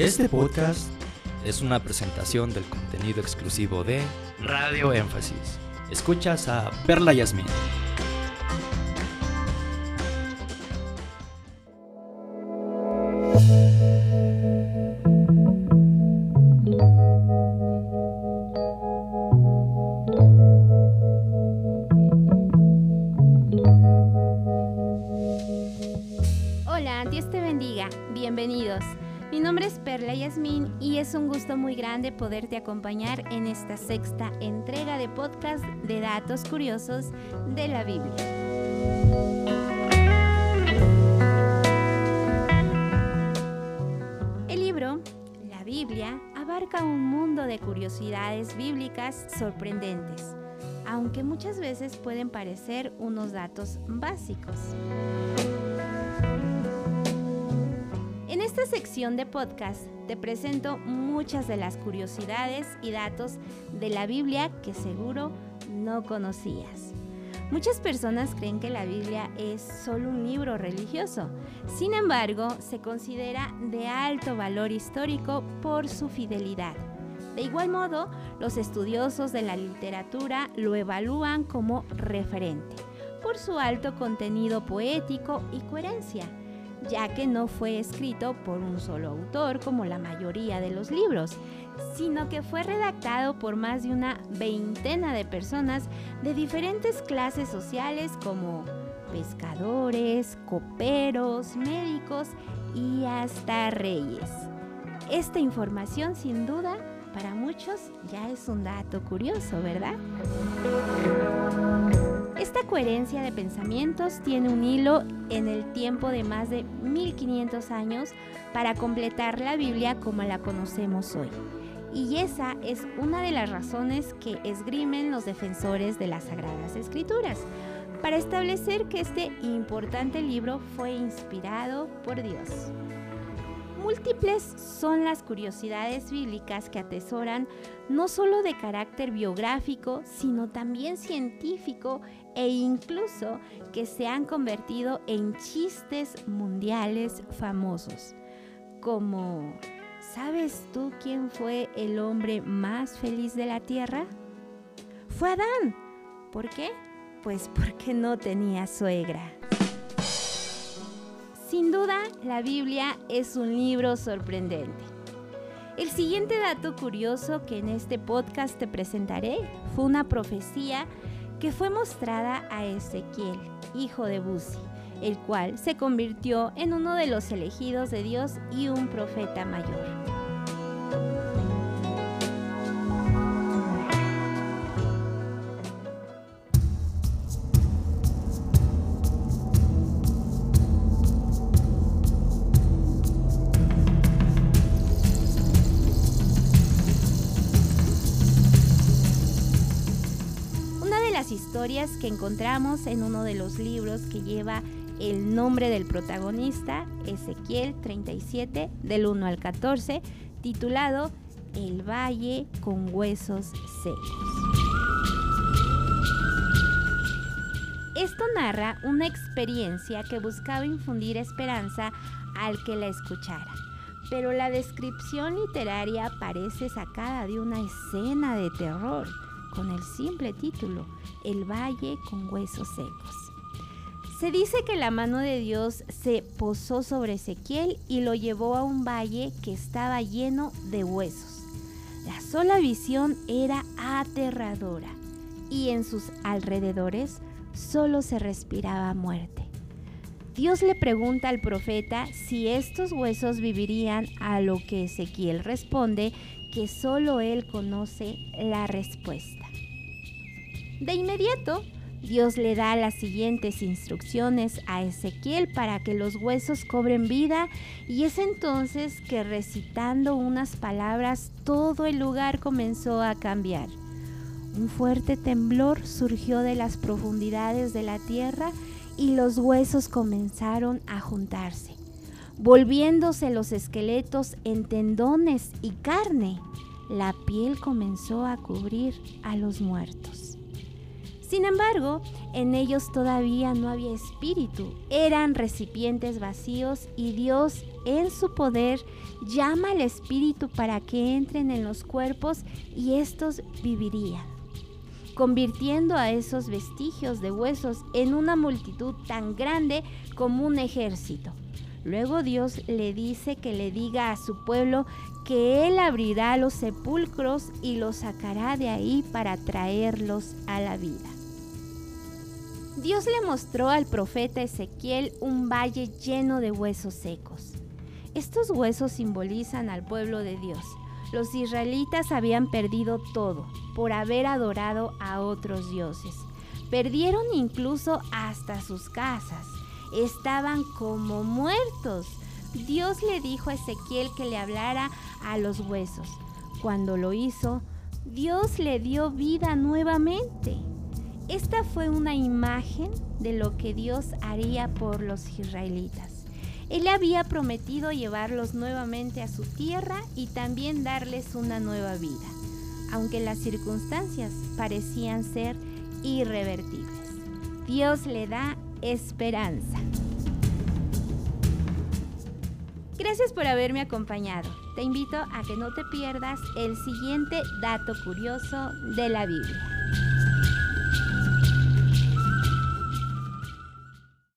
Este podcast es una presentación del contenido exclusivo de Radio Énfasis. Escuchas a Perla Yasmin. Hola, Dios te bendiga. Bienvenidos. Mi nombre es Perla Yasmin y es un gusto muy grande poderte acompañar en esta sexta entrega de podcast de datos curiosos de la Biblia. El libro, la Biblia, abarca un mundo de curiosidades bíblicas sorprendentes, aunque muchas veces pueden parecer unos datos básicos. Esta sección de podcast te presento muchas de las curiosidades y datos de la Biblia que seguro no conocías. Muchas personas creen que la Biblia es solo un libro religioso, sin embargo se considera de alto valor histórico por su fidelidad. De igual modo, los estudiosos de la literatura lo evalúan como referente, por su alto contenido poético y coherencia ya que no fue escrito por un solo autor como la mayoría de los libros, sino que fue redactado por más de una veintena de personas de diferentes clases sociales como pescadores, coperos, médicos y hasta reyes. Esta información sin duda para muchos ya es un dato curioso, ¿verdad? Coherencia de pensamientos tiene un hilo en el tiempo de más de 1500 años para completar la Biblia como la conocemos hoy. Y esa es una de las razones que esgrimen los defensores de las Sagradas Escrituras, para establecer que este importante libro fue inspirado por Dios. Múltiples son las curiosidades bíblicas que atesoran no solo de carácter biográfico, sino también científico e incluso que se han convertido en chistes mundiales famosos. Como, ¿sabes tú quién fue el hombre más feliz de la tierra? Fue Adán. ¿Por qué? Pues porque no tenía suegra. Sin duda, la Biblia es un libro sorprendente. El siguiente dato curioso que en este podcast te presentaré fue una profecía que fue mostrada a Ezequiel, hijo de Buzi, el cual se convirtió en uno de los elegidos de Dios y un profeta mayor. Historias que encontramos en uno de los libros que lleva el nombre del protagonista, Ezequiel 37, del 1 al 14, titulado El Valle con Huesos Secos. Esto narra una experiencia que buscaba infundir esperanza al que la escuchara, pero la descripción literaria parece sacada de una escena de terror con el simple título, El Valle con Huesos Secos. Se dice que la mano de Dios se posó sobre Ezequiel y lo llevó a un valle que estaba lleno de huesos. La sola visión era aterradora y en sus alrededores solo se respiraba muerte. Dios le pregunta al profeta si estos huesos vivirían, a lo que Ezequiel responde que solo él conoce la respuesta. De inmediato, Dios le da las siguientes instrucciones a Ezequiel para que los huesos cobren vida y es entonces que recitando unas palabras todo el lugar comenzó a cambiar. Un fuerte temblor surgió de las profundidades de la tierra y los huesos comenzaron a juntarse, volviéndose los esqueletos en tendones y carne. La piel comenzó a cubrir a los muertos. Sin embargo, en ellos todavía no había espíritu, eran recipientes vacíos y Dios en su poder, llama al Espíritu para que entren en los cuerpos y estos vivirían, convirtiendo a esos vestigios de huesos en una multitud tan grande como un ejército. Luego Dios le dice que le diga a su pueblo que Él abrirá los sepulcros y los sacará de ahí para traerlos a la vida. Dios le mostró al profeta Ezequiel un valle lleno de huesos secos. Estos huesos simbolizan al pueblo de Dios. Los israelitas habían perdido todo por haber adorado a otros dioses. Perdieron incluso hasta sus casas. Estaban como muertos. Dios le dijo a Ezequiel que le hablara a los huesos. Cuando lo hizo, Dios le dio vida nuevamente. Esta fue una imagen de lo que Dios haría por los israelitas. Él había prometido llevarlos nuevamente a su tierra y también darles una nueva vida, aunque las circunstancias parecían ser irrevertibles. Dios le da esperanza. Gracias por haberme acompañado. Te invito a que no te pierdas el siguiente dato curioso de la Biblia.